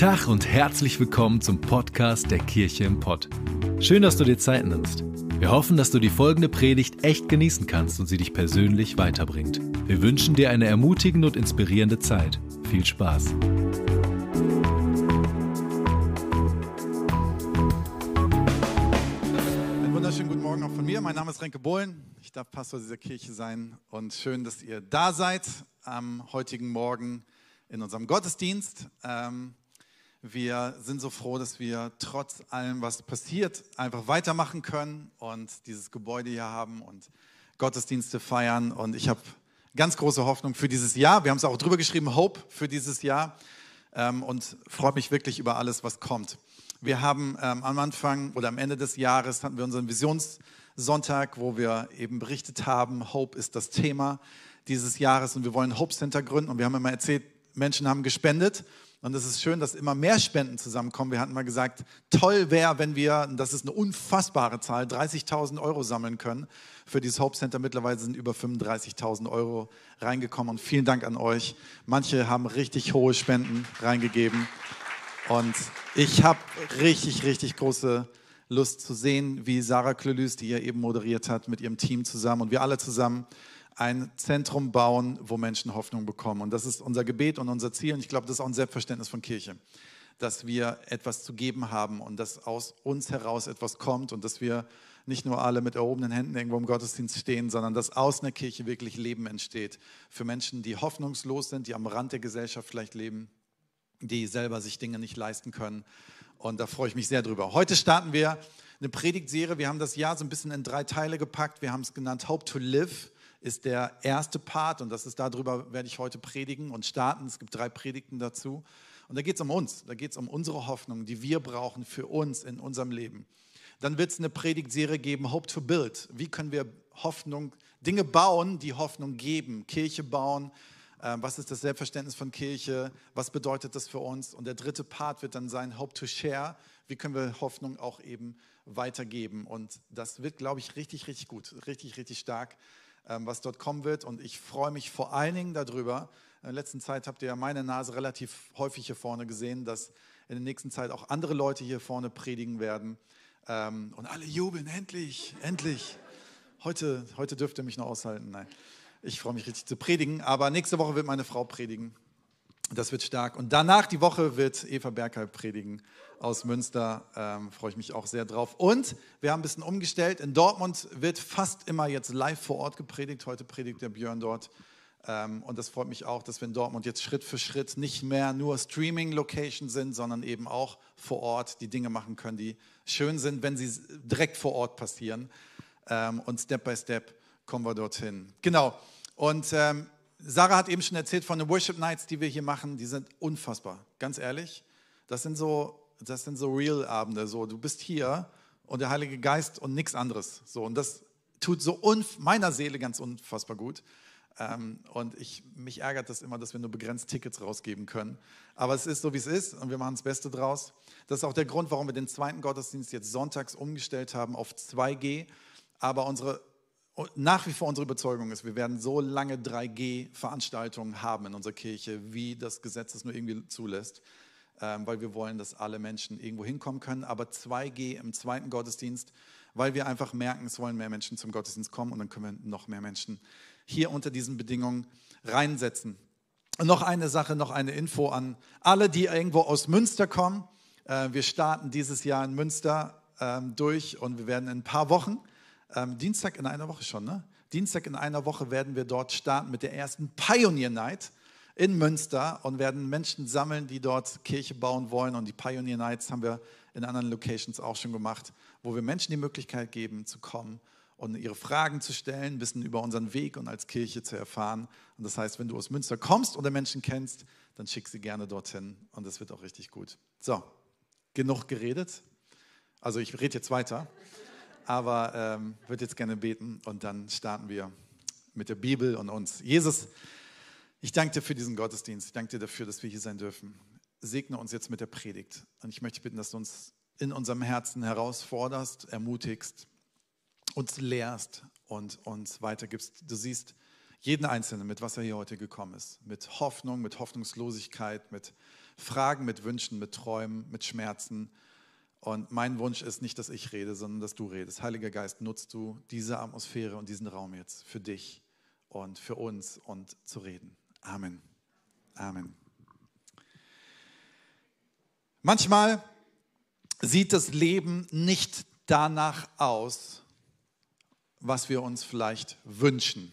Tag und herzlich willkommen zum Podcast der Kirche im Pott. Schön, dass du dir Zeit nimmst. Wir hoffen, dass du die folgende Predigt echt genießen kannst und sie dich persönlich weiterbringt. Wir wünschen dir eine ermutigende und inspirierende Zeit. Viel Spaß. Einen wunderschönen guten Morgen auch von mir. Mein Name ist Renke Bohlen. Ich darf Pastor dieser Kirche sein und schön, dass ihr da seid am heutigen Morgen in unserem Gottesdienst. Ähm, wir sind so froh, dass wir trotz allem, was passiert, einfach weitermachen können und dieses Gebäude hier haben und Gottesdienste feiern. Und ich habe ganz große Hoffnung für dieses Jahr. Wir haben es auch drüber geschrieben, Hope für dieses Jahr. Ähm, und freue mich wirklich über alles, was kommt. Wir haben ähm, am Anfang oder am Ende des Jahres hatten wir unseren Visionssonntag, wo wir eben berichtet haben, Hope ist das Thema dieses Jahres und wir wollen Hope Center gründen. Und wir haben immer erzählt, Menschen haben gespendet und es ist schön, dass immer mehr Spenden zusammenkommen. Wir hatten mal gesagt, toll wäre, wenn wir, das ist eine unfassbare Zahl, 30.000 Euro sammeln können für dieses Hope Center. Mittlerweile sind über 35.000 Euro reingekommen und vielen Dank an euch. Manche haben richtig hohe Spenden reingegeben und ich habe richtig, richtig große Lust zu sehen, wie Sarah Klölüs, die ihr eben moderiert hat, mit ihrem Team zusammen und wir alle zusammen ein Zentrum bauen, wo Menschen Hoffnung bekommen. Und das ist unser Gebet und unser Ziel. Und ich glaube, das ist auch ein Selbstverständnis von Kirche, dass wir etwas zu geben haben und dass aus uns heraus etwas kommt und dass wir nicht nur alle mit erhobenen Händen irgendwo im Gottesdienst stehen, sondern dass aus einer Kirche wirklich Leben entsteht für Menschen, die hoffnungslos sind, die am Rand der Gesellschaft vielleicht leben, die selber sich Dinge nicht leisten können. Und da freue ich mich sehr drüber. Heute starten wir eine Predigtserie. Wir haben das Jahr so ein bisschen in drei Teile gepackt. Wir haben es genannt Hope to Live ist der erste Part und das ist darüber werde ich heute predigen und starten. Es gibt drei Predigten dazu. Und da geht es um uns, da geht es um unsere Hoffnung, die wir brauchen für uns in unserem Leben. Dann wird es eine Predigtserie geben, Hope to Build. Wie können wir Hoffnung, Dinge bauen, die Hoffnung geben, Kirche bauen. Äh, was ist das Selbstverständnis von Kirche? Was bedeutet das für uns? Und der dritte Part wird dann sein, Hope to Share. Wie können wir Hoffnung auch eben weitergeben? Und das wird, glaube ich, richtig, richtig gut, richtig, richtig stark. Ähm, was dort kommen wird. Und ich freue mich vor allen Dingen darüber. In der letzten Zeit habt ihr ja meine Nase relativ häufig hier vorne gesehen, dass in der nächsten Zeit auch andere Leute hier vorne predigen werden. Ähm, und alle jubeln, endlich, endlich. Heute, heute dürft ihr mich noch aushalten. Nein, ich freue mich richtig zu predigen. Aber nächste Woche wird meine Frau predigen. Das wird stark. Und danach die Woche wird Eva Berghalb predigen aus Münster. Ähm, freue ich mich auch sehr drauf. Und wir haben ein bisschen umgestellt. In Dortmund wird fast immer jetzt live vor Ort gepredigt. Heute predigt der Björn dort. Ähm, und das freut mich auch, dass wir in Dortmund jetzt Schritt für Schritt nicht mehr nur Streaming-Location sind, sondern eben auch vor Ort die Dinge machen können, die schön sind, wenn sie direkt vor Ort passieren. Ähm, und Step by Step kommen wir dorthin. Genau. Und ähm, Sarah hat eben schon erzählt von den Worship Nights, die wir hier machen. Die sind unfassbar, ganz ehrlich. Das sind so, das sind so Real-Abende. So, du bist hier und der Heilige Geist und nichts anderes. So, und das tut so meiner Seele ganz unfassbar gut. Ähm, und ich, mich ärgert das immer, dass wir nur begrenzt Tickets rausgeben können. Aber es ist so, wie es ist und wir machen das Beste draus. Das ist auch der Grund, warum wir den zweiten Gottesdienst jetzt sonntags umgestellt haben auf 2G. Aber unsere nach wie vor unsere Überzeugung ist, wir werden so lange 3G-Veranstaltungen haben in unserer Kirche, wie das Gesetz es nur irgendwie zulässt, ähm, weil wir wollen, dass alle Menschen irgendwo hinkommen können. Aber 2G im zweiten Gottesdienst, weil wir einfach merken, es wollen mehr Menschen zum Gottesdienst kommen und dann können wir noch mehr Menschen hier unter diesen Bedingungen reinsetzen. Und noch eine Sache, noch eine Info an alle, die irgendwo aus Münster kommen. Äh, wir starten dieses Jahr in Münster ähm, durch und wir werden in ein paar Wochen ähm, Dienstag in einer Woche schon, ne? Dienstag in einer Woche werden wir dort starten mit der ersten Pioneer Night in Münster und werden Menschen sammeln, die dort Kirche bauen wollen. Und die Pioneer Nights haben wir in anderen Locations auch schon gemacht, wo wir Menschen die Möglichkeit geben, zu kommen und ihre Fragen zu stellen, ein bisschen über unseren Weg und als Kirche zu erfahren. Und das heißt, wenn du aus Münster kommst oder Menschen kennst, dann schick sie gerne dorthin und das wird auch richtig gut. So, genug geredet. Also ich rede jetzt weiter aber ähm, würde jetzt gerne beten und dann starten wir mit der Bibel und uns. Jesus, ich danke dir für diesen Gottesdienst. Ich danke dir dafür, dass wir hier sein dürfen. Segne uns jetzt mit der Predigt. Und ich möchte bitten, dass du uns in unserem Herzen herausforderst, ermutigst, uns lehrst und uns weitergibst. Du siehst jeden Einzelnen, mit was er hier heute gekommen ist. Mit Hoffnung, mit Hoffnungslosigkeit, mit Fragen, mit Wünschen, mit Träumen, mit Schmerzen. Und mein Wunsch ist nicht, dass ich rede, sondern dass du redest. Heiliger Geist, nutzt du diese Atmosphäre und diesen Raum jetzt für dich und für uns und zu reden. Amen. Amen. Manchmal sieht das Leben nicht danach aus, was wir uns vielleicht wünschen.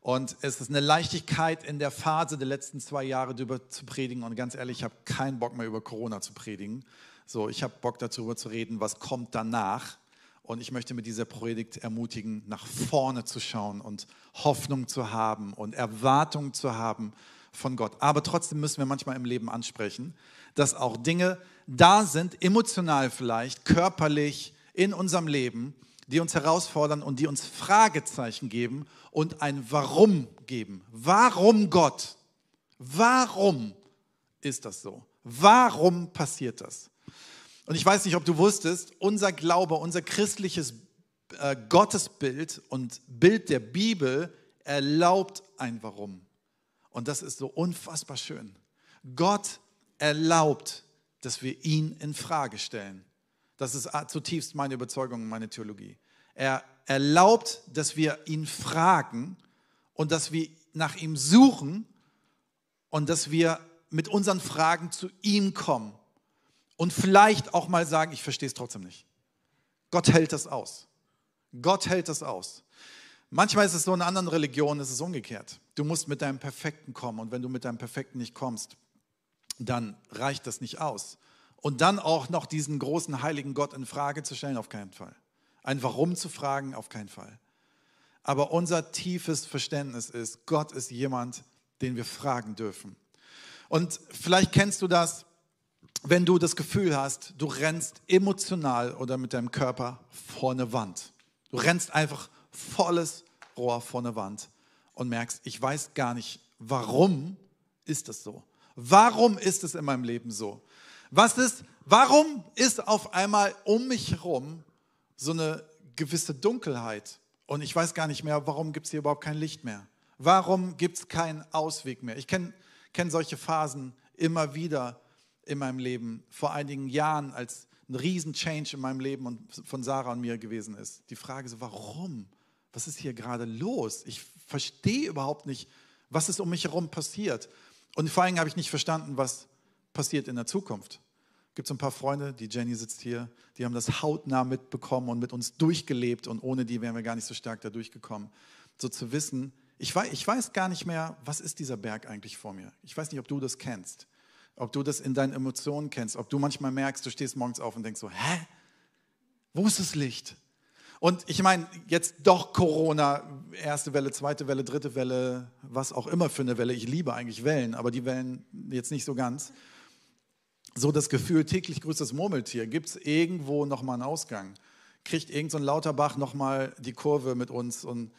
Und es ist eine Leichtigkeit in der Phase der letzten zwei Jahre darüber zu predigen. Und ganz ehrlich, ich habe keinen Bock mehr über Corona zu predigen. So, ich habe Bock darüber zu reden, was kommt danach. Und ich möchte mit dieser Predigt ermutigen, nach vorne zu schauen und Hoffnung zu haben und Erwartung zu haben von Gott. Aber trotzdem müssen wir manchmal im Leben ansprechen, dass auch Dinge da sind, emotional vielleicht, körperlich in unserem Leben, die uns herausfordern und die uns Fragezeichen geben und ein Warum geben. Warum Gott? Warum ist das so? Warum passiert das? Und ich weiß nicht, ob du wusstest, unser Glaube, unser christliches äh, Gottesbild und Bild der Bibel erlaubt ein Warum. Und das ist so unfassbar schön. Gott erlaubt, dass wir ihn in Frage stellen. Das ist zutiefst meine Überzeugung meine Theologie. Er erlaubt, dass wir ihn fragen und dass wir nach ihm suchen und dass wir mit unseren Fragen zu ihm kommen und vielleicht auch mal sagen, ich verstehe es trotzdem nicht. Gott hält das aus. Gott hält das aus. Manchmal ist es so in anderen Religionen, ist es umgekehrt. Du musst mit deinem Perfekten kommen und wenn du mit deinem Perfekten nicht kommst, dann reicht das nicht aus. Und dann auch noch diesen großen heiligen Gott in Frage zu stellen, auf keinen Fall. Ein Warum zu fragen, auf keinen Fall. Aber unser tiefes Verständnis ist, Gott ist jemand, den wir fragen dürfen. Und vielleicht kennst du das, wenn du das Gefühl hast, du rennst emotional oder mit deinem Körper vor eine Wand. Du rennst einfach volles Rohr vor eine Wand und merkst, ich weiß gar nicht, warum ist das so? Warum ist es in meinem Leben so? Was ist, warum ist auf einmal um mich herum so eine gewisse Dunkelheit? Und ich weiß gar nicht mehr, warum gibt es hier überhaupt kein Licht mehr? Warum gibt es keinen Ausweg mehr? Ich kenne kenn solche Phasen immer wieder in meinem Leben, vor einigen Jahren, als ein Riesen-Change in meinem Leben und von Sarah und mir gewesen ist. Die Frage so, warum? Was ist hier gerade los? Ich verstehe überhaupt nicht, was ist um mich herum passiert. Und vor allem habe ich nicht verstanden, was passiert in der Zukunft. Gibt es ein paar Freunde, die Jenny sitzt hier, die haben das hautnah mitbekommen und mit uns durchgelebt und ohne die wären wir gar nicht so stark da durchgekommen. So zu wissen, ich weiß, ich weiß gar nicht mehr, was ist dieser Berg eigentlich vor mir. Ich weiß nicht, ob du das kennst ob du das in deinen Emotionen kennst, ob du manchmal merkst, du stehst morgens auf und denkst so, hä? Wo ist das Licht? Und ich meine, jetzt doch Corona, erste Welle, zweite Welle, dritte Welle, was auch immer für eine Welle. Ich liebe eigentlich Wellen, aber die Wellen jetzt nicht so ganz. So das Gefühl, täglich grüßt das Murmeltier. Gibt es irgendwo nochmal einen Ausgang? Kriegt irgend so ein Lauterbach nochmal die Kurve mit uns? Und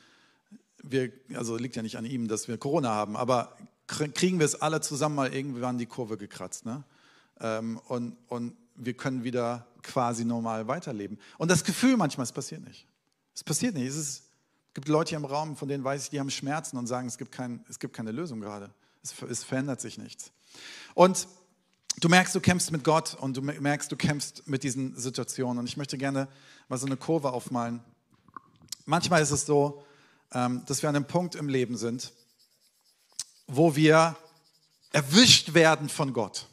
wir, also liegt ja nicht an ihm, dass wir Corona haben, aber kriegen wir es alle zusammen mal irgendwann die Kurve gekratzt. Ne? Ähm, und, und wir können wieder quasi normal weiterleben. Und das Gefühl manchmal, es passiert nicht. Es passiert nicht. Es, ist, es gibt Leute hier im Raum, von denen weiß ich, die haben Schmerzen und sagen, es gibt, kein, es gibt keine Lösung gerade. Es, es verändert sich nichts. Und du merkst, du kämpfst mit Gott und du merkst, du kämpfst mit diesen Situationen. Und ich möchte gerne mal so eine Kurve aufmalen. Manchmal ist es so, ähm, dass wir an einem Punkt im Leben sind, wo wir erwischt werden von Gott.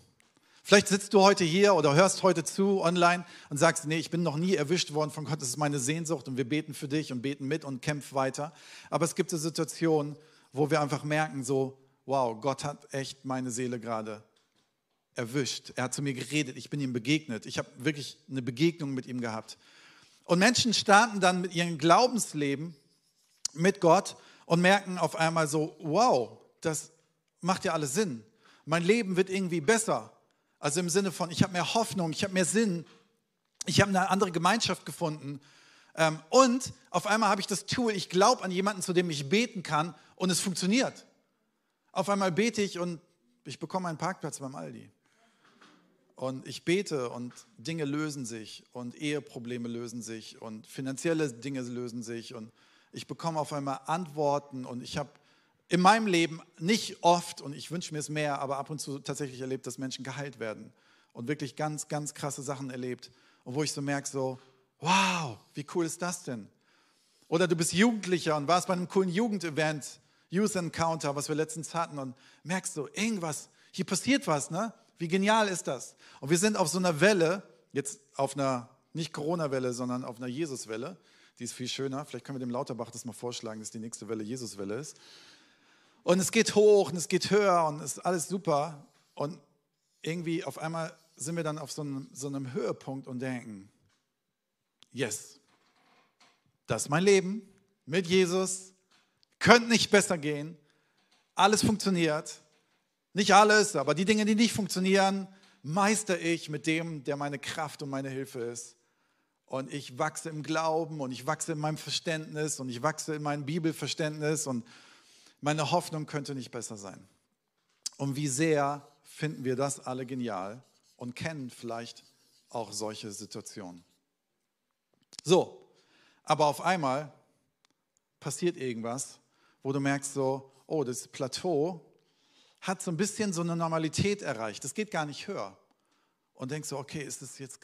Vielleicht sitzt du heute hier oder hörst heute zu online und sagst, nee, ich bin noch nie erwischt worden von Gott, das ist meine Sehnsucht und wir beten für dich und beten mit und kämpfen weiter. Aber es gibt eine Situation, wo wir einfach merken, so, wow, Gott hat echt meine Seele gerade erwischt. Er hat zu mir geredet, ich bin ihm begegnet. Ich habe wirklich eine Begegnung mit ihm gehabt. Und Menschen starten dann mit ihrem Glaubensleben mit Gott und merken auf einmal so, wow, das macht ja alles Sinn. Mein Leben wird irgendwie besser. Also im Sinne von, ich habe mehr Hoffnung, ich habe mehr Sinn, ich habe eine andere Gemeinschaft gefunden. Ähm, und auf einmal habe ich das Tool, ich glaube an jemanden, zu dem ich beten kann und es funktioniert. Auf einmal bete ich und ich bekomme einen Parkplatz beim Aldi. Und ich bete und Dinge lösen sich und Eheprobleme lösen sich und finanzielle Dinge lösen sich und ich bekomme auf einmal Antworten und ich habe in meinem Leben nicht oft, und ich wünsche mir es mehr, aber ab und zu tatsächlich erlebt, dass Menschen geheilt werden und wirklich ganz, ganz krasse Sachen erlebt. Und wo ich so merke, so, wow, wie cool ist das denn? Oder du bist Jugendlicher und warst bei einem coolen Jugendevent, Youth Encounter, was wir letztens hatten und merkst so, irgendwas, hier passiert was, ne? Wie genial ist das? Und wir sind auf so einer Welle, jetzt auf einer, nicht Corona-Welle, sondern auf einer Jesus-Welle. Die ist viel schöner. Vielleicht können wir dem Lauterbach das mal vorschlagen, dass die nächste Welle Jesus-Welle ist. Und es geht hoch und es geht höher und es ist alles super. Und irgendwie auf einmal sind wir dann auf so einem, so einem Höhepunkt und denken, yes, das ist mein Leben mit Jesus, könnte nicht besser gehen, alles funktioniert, nicht alles, aber die Dinge, die nicht funktionieren, meister ich mit dem, der meine Kraft und meine Hilfe ist. Und ich wachse im Glauben und ich wachse in meinem Verständnis und ich wachse in meinem Bibelverständnis und meine Hoffnung könnte nicht besser sein. Und wie sehr finden wir das alle genial und kennen vielleicht auch solche Situationen. So, aber auf einmal passiert irgendwas, wo du merkst so, oh, das Plateau hat so ein bisschen so eine Normalität erreicht. Das geht gar nicht höher. Und denkst so, okay, ist das jetzt,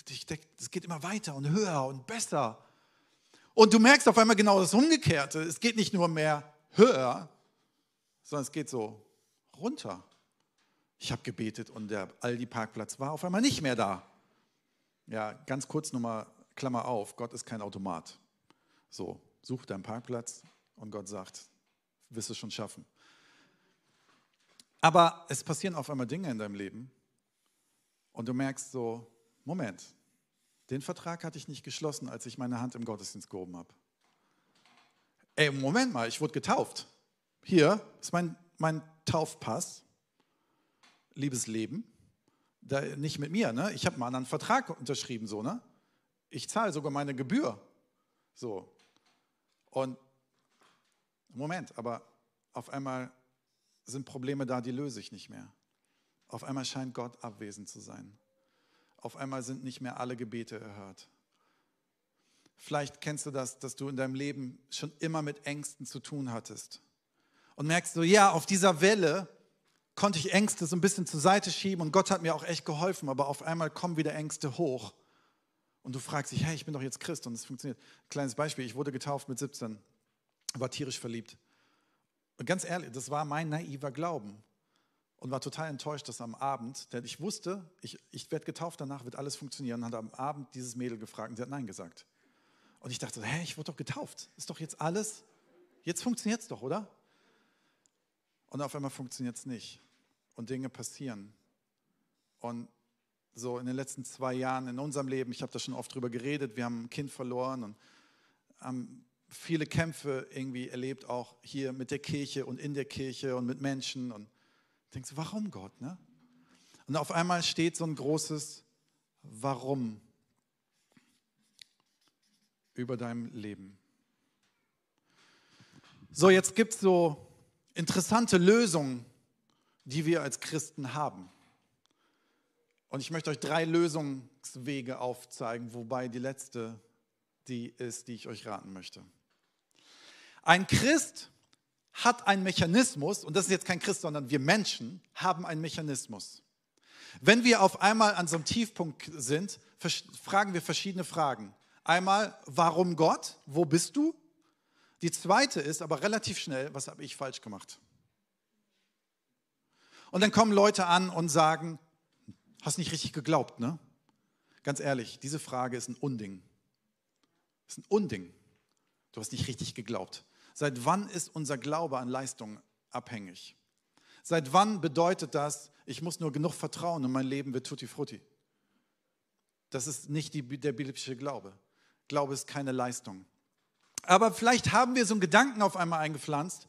es geht immer weiter und höher und besser. Und du merkst auf einmal genau das Umgekehrte. Es geht nicht nur mehr höher, sondern es geht so runter. Ich habe gebetet und der Aldi-Parkplatz war auf einmal nicht mehr da. Ja, ganz kurz nochmal, Klammer auf, Gott ist kein Automat. So, such deinen Parkplatz und Gott sagt, wirst du es schon schaffen. Aber es passieren auf einmal Dinge in deinem Leben und du merkst so, Moment, den Vertrag hatte ich nicht geschlossen, als ich meine Hand im Gottesdienst gehoben habe. Ey, Moment mal, ich wurde getauft. Hier ist mein, mein Taufpass, liebes Leben. Da, nicht mit mir, ne? Ich habe mal einen Vertrag unterschrieben, so, ne? Ich zahle sogar meine Gebühr. So. Und Moment, aber auf einmal sind Probleme da, die löse ich nicht mehr. Auf einmal scheint Gott abwesend zu sein. Auf einmal sind nicht mehr alle Gebete erhört. Vielleicht kennst du das, dass du in deinem Leben schon immer mit Ängsten zu tun hattest. Und merkst du, ja, auf dieser Welle konnte ich Ängste so ein bisschen zur Seite schieben und Gott hat mir auch echt geholfen, aber auf einmal kommen wieder Ängste hoch. Und du fragst dich, hey, ich bin doch jetzt Christ und es funktioniert. Kleines Beispiel, ich wurde getauft mit 17, war tierisch verliebt. Und ganz ehrlich, das war mein naiver Glauben und war total enttäuscht, dass am Abend, denn ich wusste, ich, ich werde getauft, danach wird alles funktionieren, und hat am Abend dieses Mädel gefragt und sie hat Nein gesagt. Und ich dachte, hä, ich wurde doch getauft, ist doch jetzt alles, jetzt funktioniert es doch, oder? Und auf einmal funktioniert es nicht und Dinge passieren. Und so in den letzten zwei Jahren in unserem Leben, ich habe da schon oft drüber geredet, wir haben ein Kind verloren und haben viele Kämpfe irgendwie erlebt, auch hier mit der Kirche und in der Kirche und mit Menschen. Und denkst du, warum Gott? Ne? Und auf einmal steht so ein großes Warum über deinem Leben. So, jetzt gibt es so interessante Lösungen, die wir als Christen haben. Und ich möchte euch drei Lösungswege aufzeigen, wobei die letzte die ist, die ich euch raten möchte. Ein Christ hat einen Mechanismus, und das ist jetzt kein Christ, sondern wir Menschen haben einen Mechanismus. Wenn wir auf einmal an so einem Tiefpunkt sind, fragen wir verschiedene Fragen. Einmal, warum Gott? Wo bist du? Die zweite ist aber relativ schnell, was habe ich falsch gemacht? Und dann kommen Leute an und sagen, hast nicht richtig geglaubt, ne? Ganz ehrlich, diese Frage ist ein Unding. Ist ein Unding. Du hast nicht richtig geglaubt. Seit wann ist unser Glaube an Leistung abhängig? Seit wann bedeutet das, ich muss nur genug vertrauen und mein Leben wird tutti frutti? Das ist nicht die, der biblische Glaube. Glaube ist keine Leistung. Aber vielleicht haben wir so einen Gedanken auf einmal eingepflanzt.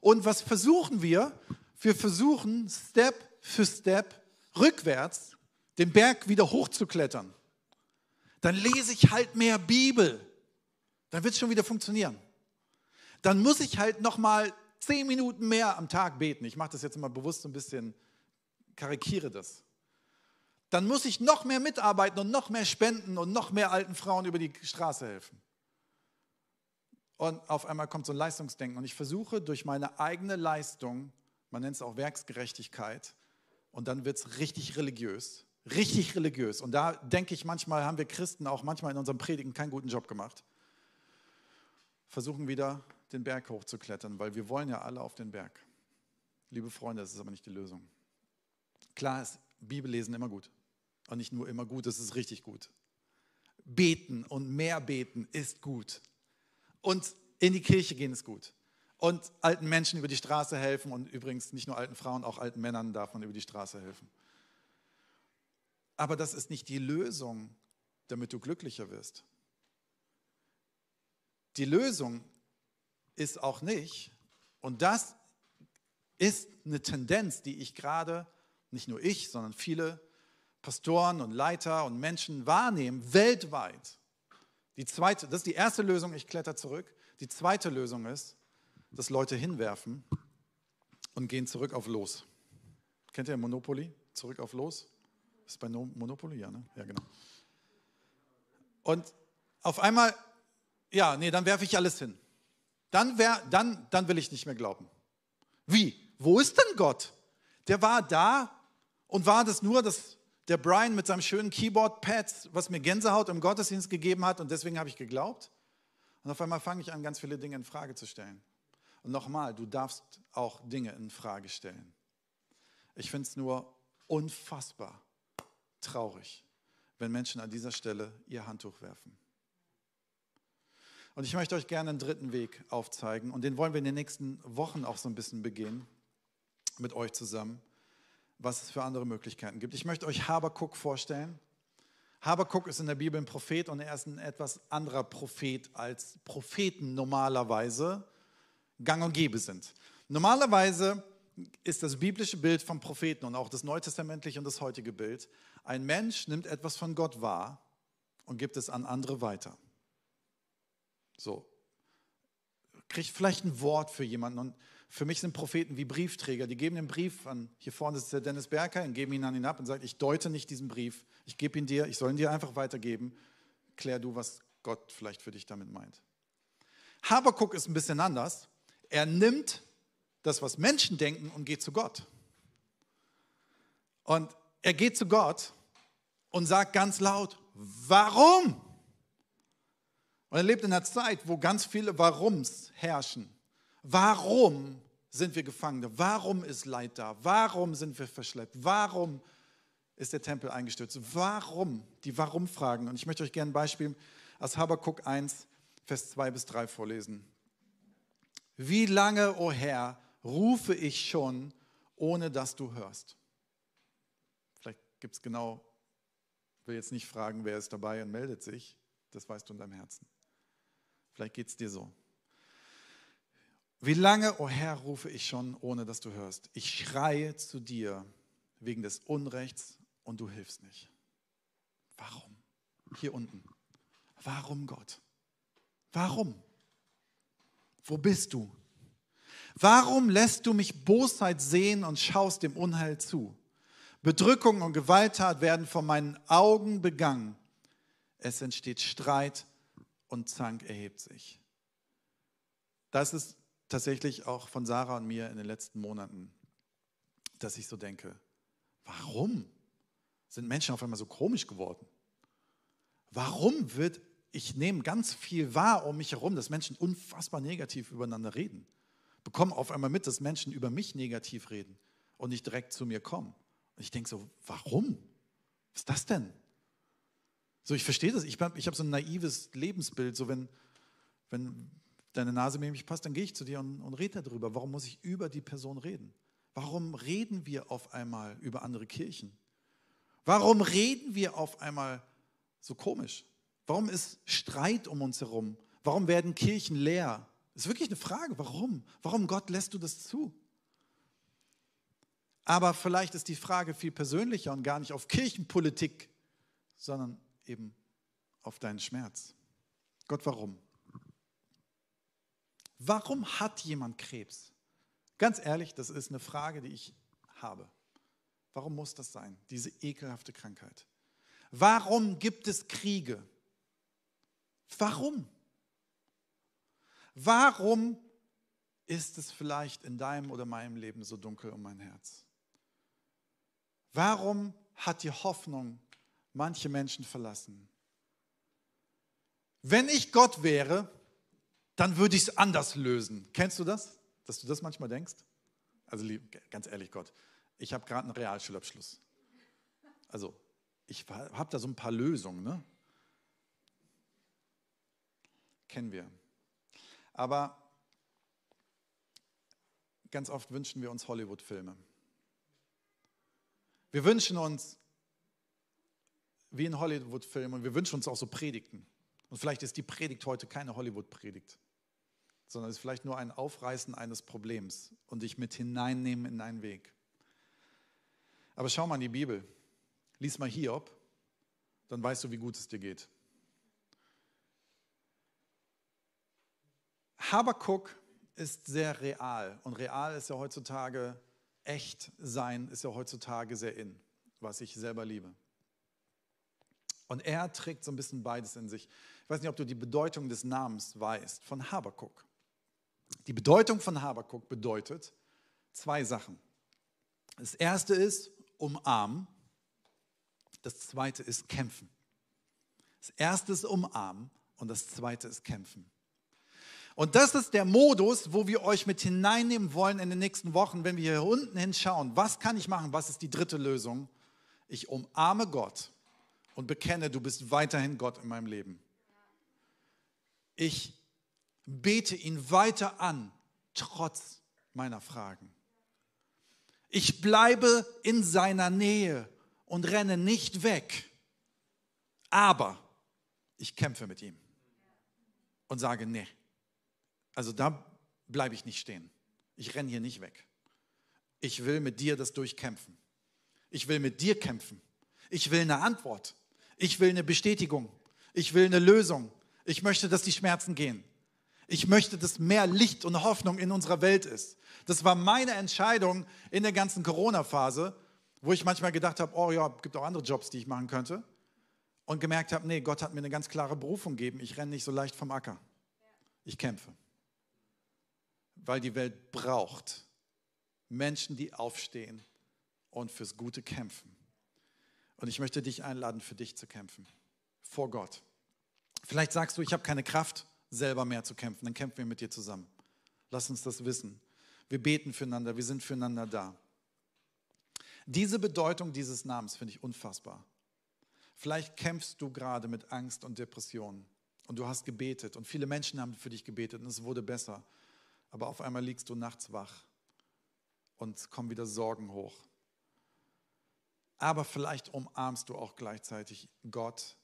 Und was versuchen wir? Wir versuchen Step für Step rückwärts den Berg wieder hochzuklettern. Dann lese ich halt mehr Bibel. Dann wird es schon wieder funktionieren dann muss ich halt noch mal zehn Minuten mehr am Tag beten. Ich mache das jetzt immer bewusst so ein bisschen, karikiere das. Dann muss ich noch mehr mitarbeiten und noch mehr spenden und noch mehr alten Frauen über die Straße helfen. Und auf einmal kommt so ein Leistungsdenken. Und ich versuche durch meine eigene Leistung, man nennt es auch Werksgerechtigkeit, und dann wird es richtig religiös. Richtig religiös. Und da denke ich, manchmal haben wir Christen auch manchmal in unserem Predigen keinen guten Job gemacht. Versuchen wieder den Berg hochzuklettern, weil wir wollen ja alle auf den Berg. Liebe Freunde, das ist aber nicht die Lösung. Klar ist Bibellesen immer gut. Und nicht nur immer gut, es ist richtig gut. Beten und mehr beten ist gut. Und in die Kirche gehen ist gut. Und alten Menschen über die Straße helfen und übrigens nicht nur alten Frauen, auch alten Männern darf man über die Straße helfen. Aber das ist nicht die Lösung, damit du glücklicher wirst. Die Lösung ist auch nicht, und das ist eine Tendenz, die ich gerade, nicht nur ich, sondern viele Pastoren und Leiter und Menschen wahrnehmen, weltweit. Die zweite, das ist die erste Lösung, ich kletter zurück. Die zweite Lösung ist, dass Leute hinwerfen und gehen zurück auf Los. Kennt ihr Monopoly? Zurück auf Los? Ist bei Monopoly, ja, ne? Ja, genau. Und auf einmal, ja, nee, dann werfe ich alles hin. Dann, wär, dann, dann will ich nicht mehr glauben. Wie? Wo ist denn Gott? Der war da und war das nur, dass der Brian mit seinem schönen Keyboard-Pad, was mir Gänsehaut im Gottesdienst gegeben hat und deswegen habe ich geglaubt? Und auf einmal fange ich an, ganz viele Dinge in Frage zu stellen. Und nochmal, du darfst auch Dinge in Frage stellen. Ich finde es nur unfassbar traurig, wenn Menschen an dieser Stelle ihr Handtuch werfen. Und ich möchte euch gerne einen dritten Weg aufzeigen und den wollen wir in den nächsten Wochen auch so ein bisschen begehen mit euch zusammen, was es für andere Möglichkeiten gibt. Ich möchte euch Habakuk vorstellen. Habakuk ist in der Bibel ein Prophet und er ist ein etwas anderer Prophet als Propheten normalerweise gang und gäbe sind. Normalerweise ist das biblische Bild vom Propheten und auch das neutestamentliche und das heutige Bild, ein Mensch nimmt etwas von Gott wahr und gibt es an andere weiter. So, kriegt vielleicht ein Wort für jemanden und für mich sind Propheten wie Briefträger, die geben den Brief an, hier vorne ist der Dennis Berker, und geben ihn an ihn ab und sagen, ich deute nicht diesen Brief, ich gebe ihn dir, ich soll ihn dir einfach weitergeben, klär du, was Gott vielleicht für dich damit meint. Habakuk ist ein bisschen anders. Er nimmt das, was Menschen denken und geht zu Gott. Und er geht zu Gott und sagt ganz laut, warum? Und er lebt in einer Zeit, wo ganz viele Warums herrschen. Warum sind wir Gefangene? Warum ist Leid da? Warum sind wir verschleppt? Warum ist der Tempel eingestürzt? Warum? Die Warum-Fragen. Und ich möchte euch gerne ein Beispiel aus Habakkuk 1, Vers 2 bis 3 vorlesen. Wie lange, o oh Herr, rufe ich schon, ohne dass du hörst? Vielleicht gibt es genau, will jetzt nicht fragen, wer ist dabei und meldet sich. Das weißt du in deinem Herzen. Vielleicht geht es dir so. Wie lange, o oh Herr, rufe ich schon, ohne dass du hörst? Ich schreie zu dir wegen des Unrechts und du hilfst nicht. Warum? Hier unten. Warum Gott? Warum? Wo bist du? Warum lässt du mich Bosheit sehen und schaust dem Unheil zu? Bedrückung und Gewalttat werden vor meinen Augen begangen. Es entsteht Streit und Zank erhebt sich. Das ist tatsächlich auch von Sarah und mir in den letzten Monaten, dass ich so denke, warum sind Menschen auf einmal so komisch geworden? Warum wird, ich nehme ganz viel wahr um mich herum, dass Menschen unfassbar negativ übereinander reden. Bekomme auf einmal mit, dass Menschen über mich negativ reden und nicht direkt zu mir kommen. Und ich denke so, warum? Was ist das denn? So, ich verstehe das. Ich habe ich hab so ein naives Lebensbild. So, wenn, wenn deine Nase mir nicht passt, dann gehe ich zu dir und, und rede darüber. Warum muss ich über die Person reden? Warum reden wir auf einmal über andere Kirchen? Warum reden wir auf einmal so komisch? Warum ist Streit um uns herum? Warum werden Kirchen leer? Das ist wirklich eine Frage. Warum? Warum, Gott, lässt du das zu? Aber vielleicht ist die Frage viel persönlicher und gar nicht auf Kirchenpolitik, sondern eben auf deinen Schmerz. Gott, warum? Warum hat jemand Krebs? Ganz ehrlich, das ist eine Frage, die ich habe. Warum muss das sein, diese ekelhafte Krankheit? Warum gibt es Kriege? Warum? Warum ist es vielleicht in deinem oder meinem Leben so dunkel um mein Herz? Warum hat die Hoffnung manche Menschen verlassen? Wenn ich Gott wäre, dann würde ich es anders lösen. Kennst du das? Dass du das manchmal denkst? Also ganz ehrlich, Gott, ich habe gerade einen Realschulabschluss. Also ich habe da so ein paar Lösungen. Ne? Kennen wir. Aber ganz oft wünschen wir uns Hollywood-Filme. Wir wünschen uns wie in Hollywood-Filmen und wir wünschen uns auch so Predigten. Und vielleicht ist die Predigt heute keine Hollywood-Predigt, sondern es ist vielleicht nur ein Aufreißen eines Problems und dich mit hineinnehmen in einen Weg. Aber schau mal in die Bibel. Lies mal Hiob, dann weißt du, wie gut es dir geht. Habakuk ist sehr real und real ist ja heutzutage echt sein, ist ja heutzutage sehr in, was ich selber liebe. Und er trägt so ein bisschen beides in sich. Ich weiß nicht, ob du die Bedeutung des Namens weißt von Habakuk. Die Bedeutung von Habakuk bedeutet zwei Sachen. Das erste ist umarmen, das zweite ist kämpfen. Das erste ist umarmen und das zweite ist kämpfen. Und das ist der Modus, wo wir euch mit hineinnehmen wollen in den nächsten Wochen, wenn wir hier unten hinschauen. Was kann ich machen? Was ist die dritte Lösung? Ich umarme Gott und bekenne, du bist weiterhin Gott in meinem Leben. Ich bete ihn weiter an, trotz meiner Fragen. Ich bleibe in seiner Nähe und renne nicht weg, aber ich kämpfe mit ihm und sage, nee, also da bleibe ich nicht stehen. Ich renne hier nicht weg. Ich will mit dir das durchkämpfen. Ich will mit dir kämpfen. Ich will eine Antwort. Ich will eine Bestätigung. Ich will eine Lösung. Ich möchte, dass die Schmerzen gehen. Ich möchte, dass mehr Licht und Hoffnung in unserer Welt ist. Das war meine Entscheidung in der ganzen Corona-Phase, wo ich manchmal gedacht habe, oh ja, gibt auch andere Jobs, die ich machen könnte. Und gemerkt habe, nee, Gott hat mir eine ganz klare Berufung gegeben. Ich renne nicht so leicht vom Acker. Ich kämpfe. Weil die Welt braucht Menschen, die aufstehen und fürs Gute kämpfen. Und ich möchte dich einladen, für dich zu kämpfen. Vor Gott. Vielleicht sagst du, ich habe keine Kraft, selber mehr zu kämpfen. Dann kämpfen wir mit dir zusammen. Lass uns das wissen. Wir beten füreinander, wir sind füreinander da. Diese Bedeutung dieses Namens finde ich unfassbar. Vielleicht kämpfst du gerade mit Angst und Depressionen und du hast gebetet und viele Menschen haben für dich gebetet und es wurde besser. Aber auf einmal liegst du nachts wach und kommen wieder Sorgen hoch aber vielleicht umarmst du auch gleichzeitig Gott,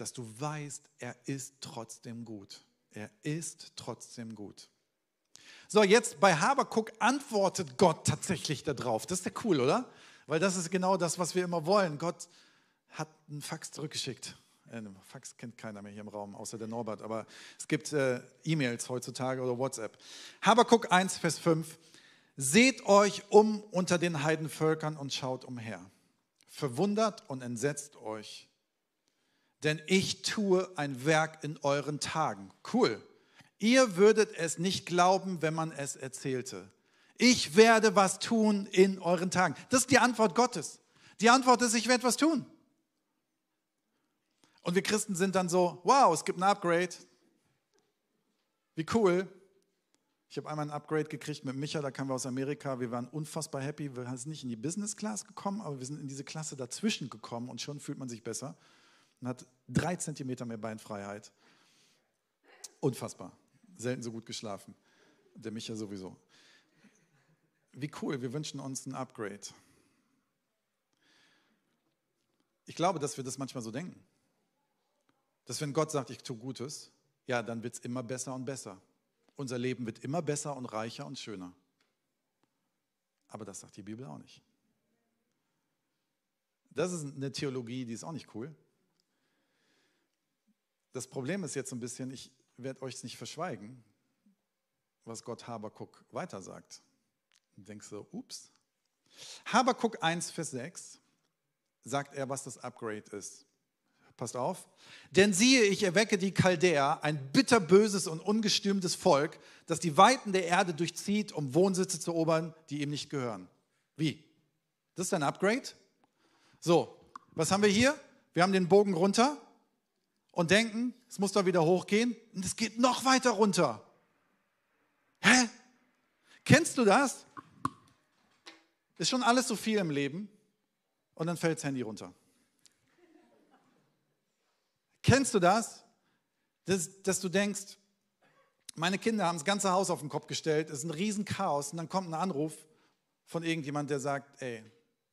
dass du weißt, er ist trotzdem gut. Er ist trotzdem gut. So, jetzt bei Habakuk antwortet Gott tatsächlich darauf. Das ist ja cool, oder? Weil das ist genau das, was wir immer wollen. Gott hat einen Fax zurückgeschickt. Äh, Fax kennt keiner mehr hier im Raum, außer der Norbert, aber es gibt äh, E-Mails heutzutage oder WhatsApp. Habakuk 1, Vers 5. Seht euch um unter den Heidenvölkern und schaut umher. Verwundert und entsetzt euch, denn ich tue ein Werk in euren Tagen. Cool. Ihr würdet es nicht glauben, wenn man es erzählte. Ich werde was tun in euren Tagen. Das ist die Antwort Gottes. Die Antwort ist, ich werde was tun. Und wir Christen sind dann so, wow, es gibt ein Upgrade. Wie cool. Ich habe einmal ein Upgrade gekriegt mit Micha, da kamen wir aus Amerika. Wir waren unfassbar happy. Wir sind nicht in die Business Class gekommen, aber wir sind in diese Klasse dazwischen gekommen und schon fühlt man sich besser. Man hat drei Zentimeter mehr Beinfreiheit. Unfassbar. Selten so gut geschlafen. Der Micha sowieso. Wie cool, wir wünschen uns ein Upgrade. Ich glaube, dass wir das manchmal so denken. Dass wenn Gott sagt, ich tue Gutes, ja, dann wird es immer besser und besser. Unser Leben wird immer besser und reicher und schöner. Aber das sagt die Bibel auch nicht. Das ist eine Theologie, die ist auch nicht cool. Das Problem ist jetzt ein bisschen, ich werde euch nicht verschweigen, was Gott Habakuk weiter sagt. Und denkst so, ups. Habakuk 1, Vers 6 sagt er, was das Upgrade ist. passt auf. Denn siehe, ich erwecke die Chaldäer, ein bitterböses und ungestümtes Volk, das die Weiten der Erde durchzieht, um Wohnsitze zu erobern, die ihm nicht gehören. Wie? Das ist ein Upgrade? So, was haben wir hier? Wir haben den Bogen runter und denken, es muss doch wieder hochgehen und es geht noch weiter runter. Hä? Kennst du das? Ist schon alles so viel im Leben und dann fällt das Handy runter. Kennst du das? Dass, dass du denkst, meine Kinder haben das ganze Haus auf den Kopf gestellt, es ist ein Riesenchaos und dann kommt ein Anruf von irgendjemand, der sagt, ey,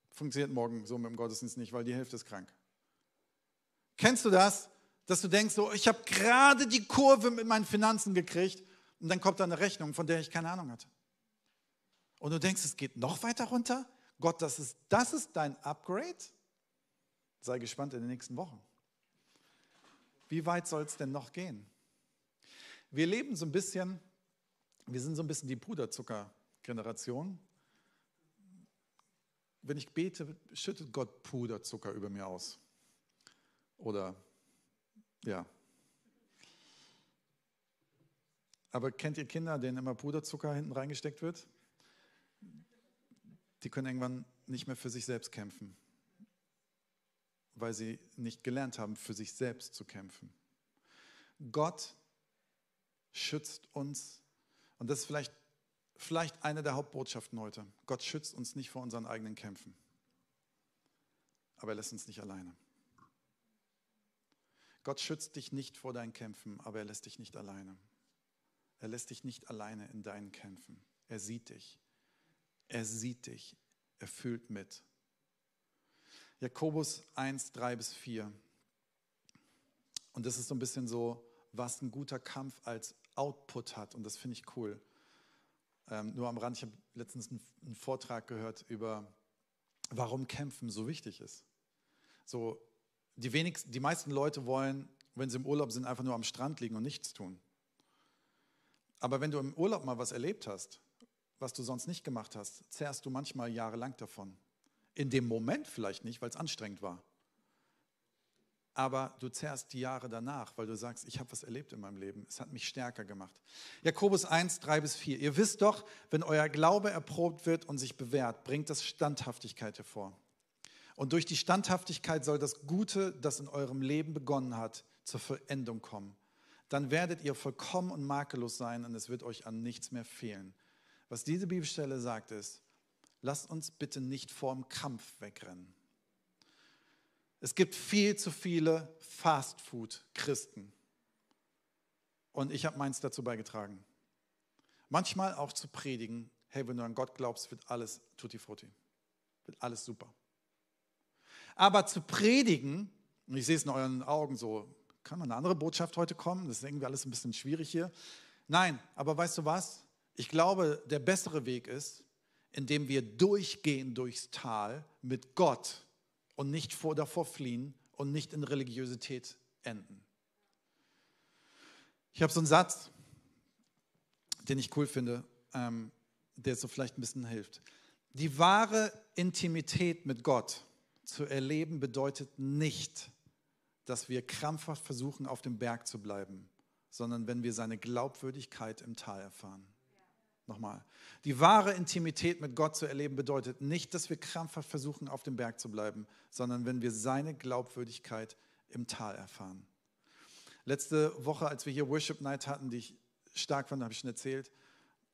funktioniert morgen so mit dem Gottesdienst nicht, weil die Hälfte ist krank. Kennst du das? Dass du denkst, so, ich habe gerade die Kurve mit meinen Finanzen gekriegt und dann kommt da eine Rechnung, von der ich keine Ahnung hatte. Und du denkst, es geht noch weiter runter? Gott, das ist, das ist dein Upgrade? Sei gespannt in den nächsten Wochen. Wie weit soll es denn noch gehen? Wir leben so ein bisschen, wir sind so ein bisschen die Puderzucker-Generation. Wenn ich bete, schüttet Gott Puderzucker über mir aus. Oder, ja. Aber kennt ihr Kinder, denen immer Puderzucker hinten reingesteckt wird? Die können irgendwann nicht mehr für sich selbst kämpfen weil sie nicht gelernt haben, für sich selbst zu kämpfen. Gott schützt uns, und das ist vielleicht, vielleicht eine der Hauptbotschaften heute. Gott schützt uns nicht vor unseren eigenen Kämpfen, aber er lässt uns nicht alleine. Gott schützt dich nicht vor deinen Kämpfen, aber er lässt dich nicht alleine. Er lässt dich nicht alleine in deinen Kämpfen. Er sieht dich. Er sieht dich. Er fühlt mit. Jakobus 1, 3 bis 4. Und das ist so ein bisschen so, was ein guter Kampf als Output hat. Und das finde ich cool. Ähm, nur am Rand, ich habe letztens einen, einen, Vortrag gehört über, warum Kämpfen so wichtig ist. So, die, wenigsten, die meisten Leute wollen, wenn sie im Urlaub sind, einfach nur am Strand liegen und nichts tun. Aber wenn du im Urlaub mal was erlebt hast, was du sonst nicht gemacht hast, zehrst du manchmal jahrelang davon. In dem Moment vielleicht nicht, weil es anstrengend war. Aber du zerrst die Jahre danach, weil du sagst, ich habe was erlebt in meinem Leben. Es hat mich stärker gemacht. Jakobus 1, 3 bis 4. Ihr wisst doch, wenn euer Glaube erprobt wird und sich bewährt, bringt das Standhaftigkeit hervor. Und durch die Standhaftigkeit soll das Gute, das in eurem Leben begonnen hat, zur Vollendung kommen. Dann werdet ihr vollkommen und makellos sein und es wird euch an nichts mehr fehlen. Was diese Bibelstelle sagt, ist, lasst uns bitte nicht vorm Kampf wegrennen. Es gibt viel zu viele Fastfood-Christen. Und ich habe meins dazu beigetragen. Manchmal auch zu predigen, hey, wenn du an Gott glaubst, wird alles tutti frutti. Wird alles super. Aber zu predigen, und ich sehe es in euren Augen so, kann eine andere Botschaft heute kommen? Das ist irgendwie alles ein bisschen schwierig hier. Nein, aber weißt du was? Ich glaube, der bessere Weg ist, indem wir durchgehen durchs Tal mit Gott und nicht vor, davor fliehen und nicht in Religiosität enden. Ich habe so einen Satz, den ich cool finde, ähm, der so vielleicht ein bisschen hilft. Die wahre Intimität mit Gott zu erleben bedeutet nicht, dass wir krampfhaft versuchen, auf dem Berg zu bleiben, sondern wenn wir seine Glaubwürdigkeit im Tal erfahren. Nochmal. Die wahre Intimität mit Gott zu erleben bedeutet nicht, dass wir krampfhaft versuchen, auf dem Berg zu bleiben, sondern wenn wir seine Glaubwürdigkeit im Tal erfahren. Letzte Woche, als wir hier Worship Night hatten, die ich stark fand, habe ich schon erzählt,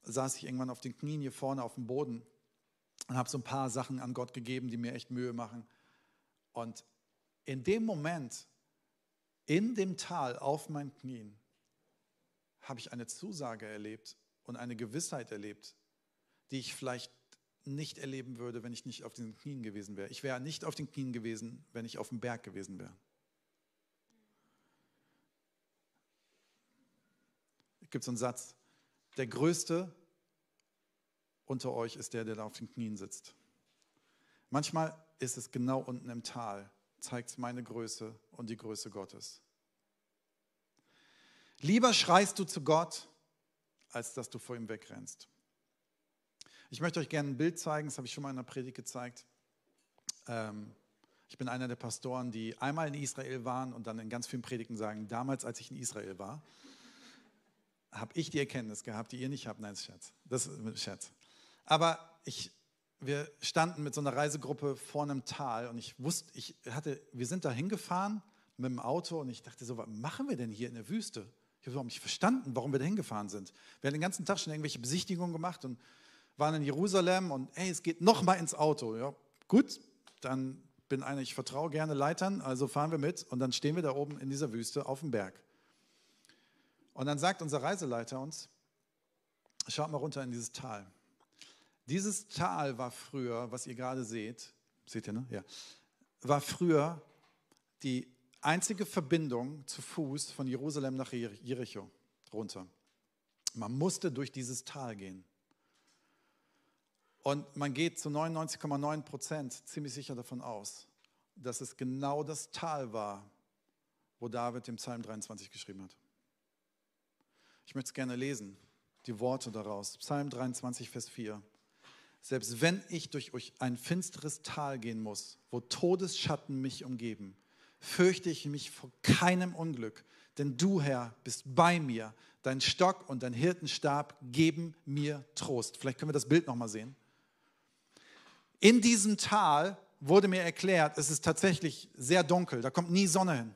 saß ich irgendwann auf den Knien hier vorne auf dem Boden und habe so ein paar Sachen an Gott gegeben, die mir echt Mühe machen. Und in dem Moment, in dem Tal auf meinen Knien, habe ich eine Zusage erlebt und eine Gewissheit erlebt, die ich vielleicht nicht erleben würde, wenn ich nicht auf den Knien gewesen wäre. Ich wäre nicht auf den Knien gewesen, wenn ich auf dem Berg gewesen wäre. Es gibt so einen Satz, der Größte unter euch ist der, der da auf den Knien sitzt. Manchmal ist es genau unten im Tal, zeigt meine Größe und die Größe Gottes. Lieber schreist du zu Gott, als dass du vor ihm wegrennst. Ich möchte euch gerne ein Bild zeigen, das habe ich schon mal in der Predigt gezeigt. Ähm, ich Ich bin einer der Pastoren, die einmal in Israel waren und dann in ganz vielen Predigten sagen, damals, als ich in Israel war, habe ich die Erkenntnis gehabt, die ihr nicht habt. Nein, Scherz. Das ist ein Scherz. Aber ich, wir standen mit so einer Reisegruppe vor einem Tal und ich wusste, ich hatte, wir sind da hingefahren mit dem Auto und ich dachte so, was machen wir denn hier in der Wüste? Ich habe überhaupt nicht verstanden, warum wir da hingefahren sind. Wir haben den ganzen Tag schon irgendwelche Besichtigungen gemacht und waren in Jerusalem und hey, es geht noch mal ins Auto. Ja, gut, dann bin einer, ich vertraue gerne Leitern, also fahren wir mit und dann stehen wir da oben in dieser Wüste auf dem Berg. Und dann sagt unser Reiseleiter uns, schaut mal runter in dieses Tal. Dieses Tal war früher, was ihr gerade seht, seht ihr, ne? Ja, war früher die einzige Verbindung zu Fuß von Jerusalem nach Jericho runter. Man musste durch dieses Tal gehen. Und man geht zu 99,9 Prozent ziemlich sicher davon aus, dass es genau das Tal war, wo David im Psalm 23 geschrieben hat. Ich möchte es gerne lesen, die Worte daraus. Psalm 23, Vers 4. Selbst wenn ich durch ein finsteres Tal gehen muss, wo Todesschatten mich umgeben, fürchte ich mich vor keinem Unglück, denn du, Herr, bist bei mir. Dein Stock und dein Hirtenstab geben mir Trost. Vielleicht können wir das Bild nochmal sehen. In diesem Tal wurde mir erklärt, es ist tatsächlich sehr dunkel, da kommt nie Sonne hin.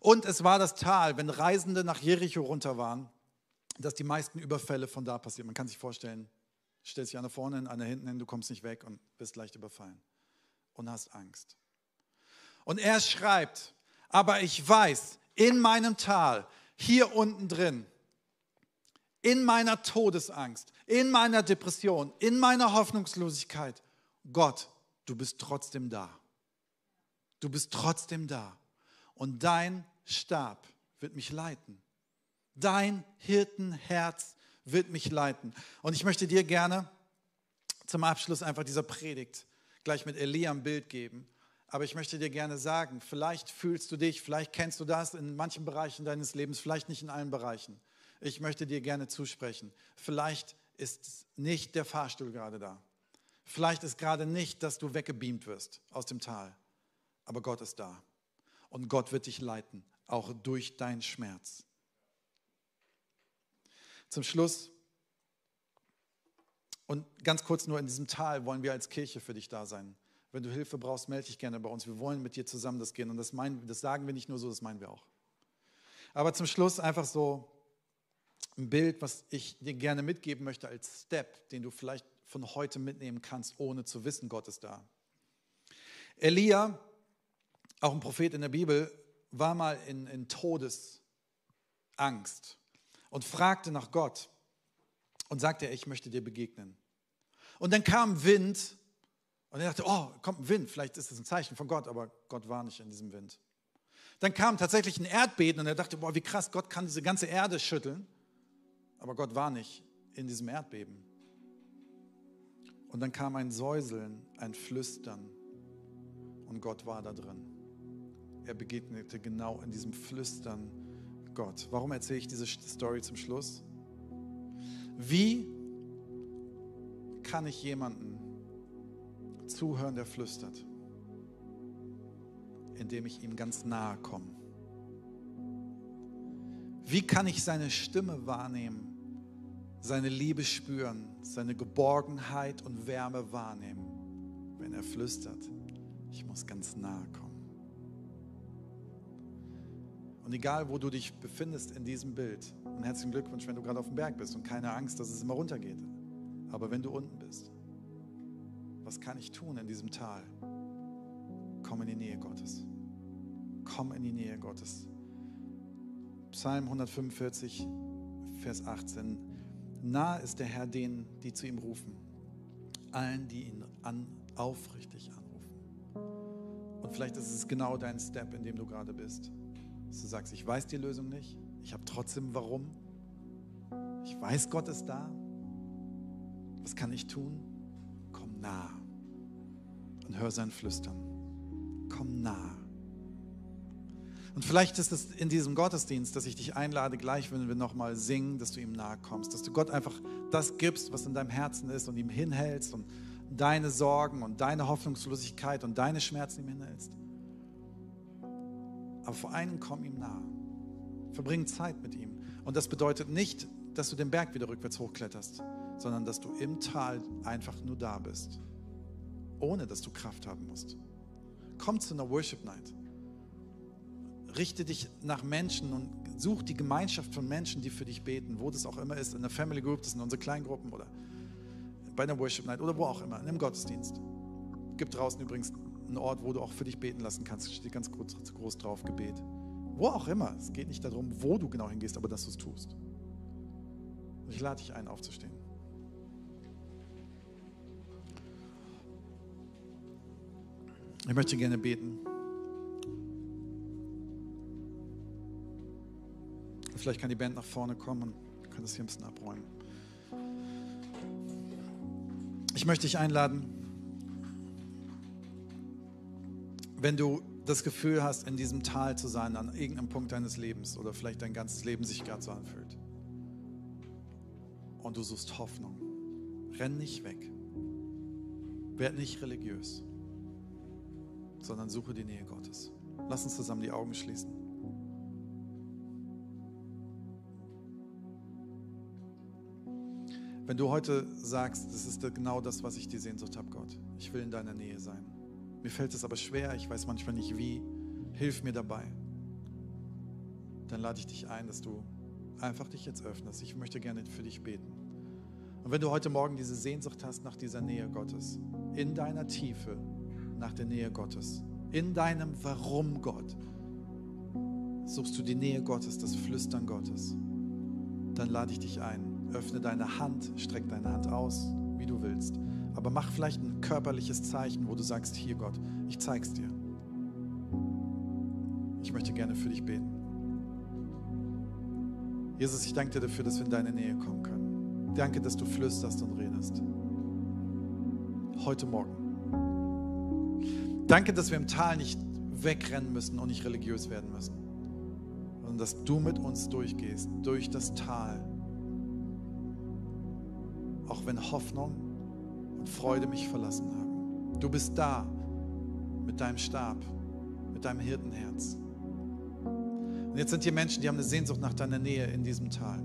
Und es war das Tal, wenn Reisende nach Jericho runter waren, dass die meisten Überfälle von da passieren. Man kann sich vorstellen, stellst dich einer vorne hin, einer hinten hin, du kommst nicht weg und bist leicht überfallen und hast Angst. Und er schreibt, aber ich weiß, in meinem Tal, hier unten drin, in meiner Todesangst, in meiner Depression, in meiner Hoffnungslosigkeit, Gott, du bist trotzdem da. Du bist trotzdem da. Und dein Stab wird mich leiten. Dein Hirtenherz wird mich leiten. Und ich möchte dir gerne zum Abschluss einfach dieser Predigt gleich mit Elia ein Bild geben. Aber ich möchte dir gerne sagen, vielleicht fühlst du dich, vielleicht kennst du das in manchen Bereichen deines Lebens, vielleicht nicht in allen Bereichen. Ich möchte dir gerne zusprechen. Vielleicht ist nicht der Fahrstuhl gerade da. Vielleicht ist gerade nicht, dass du weggebeamt wirst aus dem Tal, aber Gott ist da. Und Gott wird dich leiten, auch durch deinen Schmerz. Zum Schluss und ganz kurz nur in diesem Tal wollen wir als Kirche für dich da sein. Wenn du Hilfe brauchst, melde dich gerne bei uns. Wir wollen mit dir zusammen das gehen. Und das, meinen, das sagen wir nicht nur so, das meinen wir auch. Aber zum Schluss einfach so ein Bild, was ich dir gerne mitgeben möchte als Step, den du vielleicht von heute mitnehmen kannst, ohne zu wissen, Gott ist da. Elia, auch ein Prophet in der Bibel, war mal in, in Todesangst und fragte nach Gott und sagte, ich möchte dir begegnen. Und dann kam Wind und er dachte, oh, kommt ein Wind, vielleicht ist es ein Zeichen von Gott, aber Gott war nicht in diesem Wind. Dann kam tatsächlich ein Erdbeben und er dachte, boah, wie krass, Gott kann diese ganze Erde schütteln, aber Gott war nicht in diesem Erdbeben. Und dann kam ein Säuseln, ein Flüstern und Gott war da drin. Er begegnete genau in diesem Flüstern Gott. Warum erzähle ich diese Story zum Schluss? Wie kann ich jemanden zuhören, der flüstert? Indem ich ihm ganz nahe komme. Wie kann ich seine Stimme wahrnehmen? seine Liebe spüren, seine Geborgenheit und Wärme wahrnehmen, wenn er flüstert, ich muss ganz nahe kommen. Und egal, wo du dich befindest in diesem Bild, und herzlichen Glückwunsch, wenn du gerade auf dem Berg bist und keine Angst, dass es immer runtergeht. Aber wenn du unten bist, was kann ich tun in diesem Tal? Komm in die Nähe Gottes. Komm in die Nähe Gottes. Psalm 145, Vers 18. Nahe ist der Herr denen, die zu ihm rufen, allen, die ihn an, aufrichtig anrufen. Und vielleicht ist es genau dein Step, in dem du gerade bist. Dass du sagst, ich weiß die Lösung nicht, ich habe trotzdem warum. Ich weiß, Gott ist da. Was kann ich tun? Komm nah und hör sein Flüstern. Komm nah. Und vielleicht ist es in diesem Gottesdienst, dass ich dich einlade, gleich wenn wir nochmal singen, dass du ihm nahe kommst, dass du Gott einfach das gibst, was in deinem Herzen ist und ihm hinhältst und deine Sorgen und deine Hoffnungslosigkeit und deine Schmerzen ihm hinhältst. Aber vor allem komm ihm nahe. Verbring Zeit mit ihm. Und das bedeutet nicht, dass du den Berg wieder rückwärts hochkletterst, sondern dass du im Tal einfach nur da bist, ohne dass du Kraft haben musst. Komm zu einer Worship Night. Richte dich nach Menschen und such die Gemeinschaft von Menschen, die für dich beten, wo das auch immer ist, in der Family Group, das sind unsere Kleingruppen oder bei einer Worship Night oder wo auch immer, in einem Gottesdienst. Es gibt draußen übrigens einen Ort, wo du auch für dich beten lassen kannst. Steht ganz groß, groß drauf, Gebet. Wo auch immer. Es geht nicht darum, wo du genau hingehst, aber dass du es tust. Ich lade dich ein, aufzustehen. Ich möchte gerne beten. Vielleicht kann die Band nach vorne kommen und kann das hier ein bisschen abräumen. Ich möchte dich einladen, wenn du das Gefühl hast, in diesem Tal zu sein, an irgendeinem Punkt deines Lebens oder vielleicht dein ganzes Leben sich gerade so anfühlt. Und du suchst Hoffnung. Renn nicht weg. Werd nicht religiös, sondern suche die Nähe Gottes. Lass uns zusammen die Augen schließen. Wenn du heute sagst, das ist genau das, was ich die Sehnsucht habe, Gott, ich will in deiner Nähe sein. Mir fällt es aber schwer, ich weiß manchmal nicht wie, hilf mir dabei. Dann lade ich dich ein, dass du einfach dich jetzt öffnest. Ich möchte gerne für dich beten. Und wenn du heute Morgen diese Sehnsucht hast nach dieser Nähe Gottes, in deiner Tiefe nach der Nähe Gottes, in deinem Warum Gott, suchst du die Nähe Gottes, das Flüstern Gottes, dann lade ich dich ein Öffne deine Hand, streck deine Hand aus, wie du willst. Aber mach vielleicht ein körperliches Zeichen, wo du sagst, hier Gott, ich zeig's dir. Ich möchte gerne für dich beten. Jesus, ich danke dir dafür, dass wir in deine Nähe kommen können. Danke, dass du flüsterst und redest. Heute Morgen. Danke, dass wir im Tal nicht wegrennen müssen und nicht religiös werden müssen, sondern dass du mit uns durchgehst, durch das Tal auch wenn Hoffnung und Freude mich verlassen haben. Du bist da mit deinem Stab, mit deinem Hirtenherz. Und jetzt sind hier Menschen, die haben eine Sehnsucht nach deiner Nähe in diesem Tal.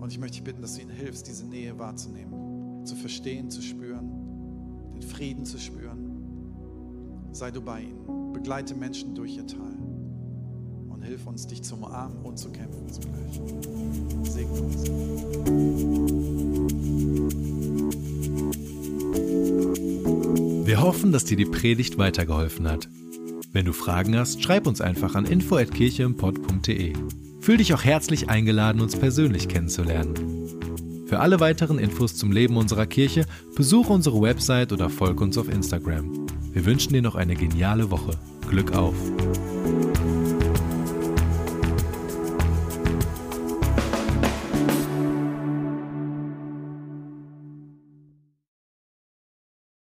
Und ich möchte dich bitten, dass du ihnen hilfst, diese Nähe wahrzunehmen, zu verstehen, zu spüren, den Frieden zu spüren. Sei du bei ihnen. Begleite Menschen durch ihr Tal. Hilf uns, dich zu umarmen und zu kämpfen zugleich. Segne uns. Wir hoffen, dass dir die Predigt weitergeholfen hat. Wenn du Fragen hast, schreib uns einfach an info@kircheimpod.de. Fühl dich auch herzlich eingeladen, uns persönlich kennenzulernen. Für alle weiteren Infos zum Leben unserer Kirche besuche unsere Website oder folge uns auf Instagram. Wir wünschen dir noch eine geniale Woche. Glück auf!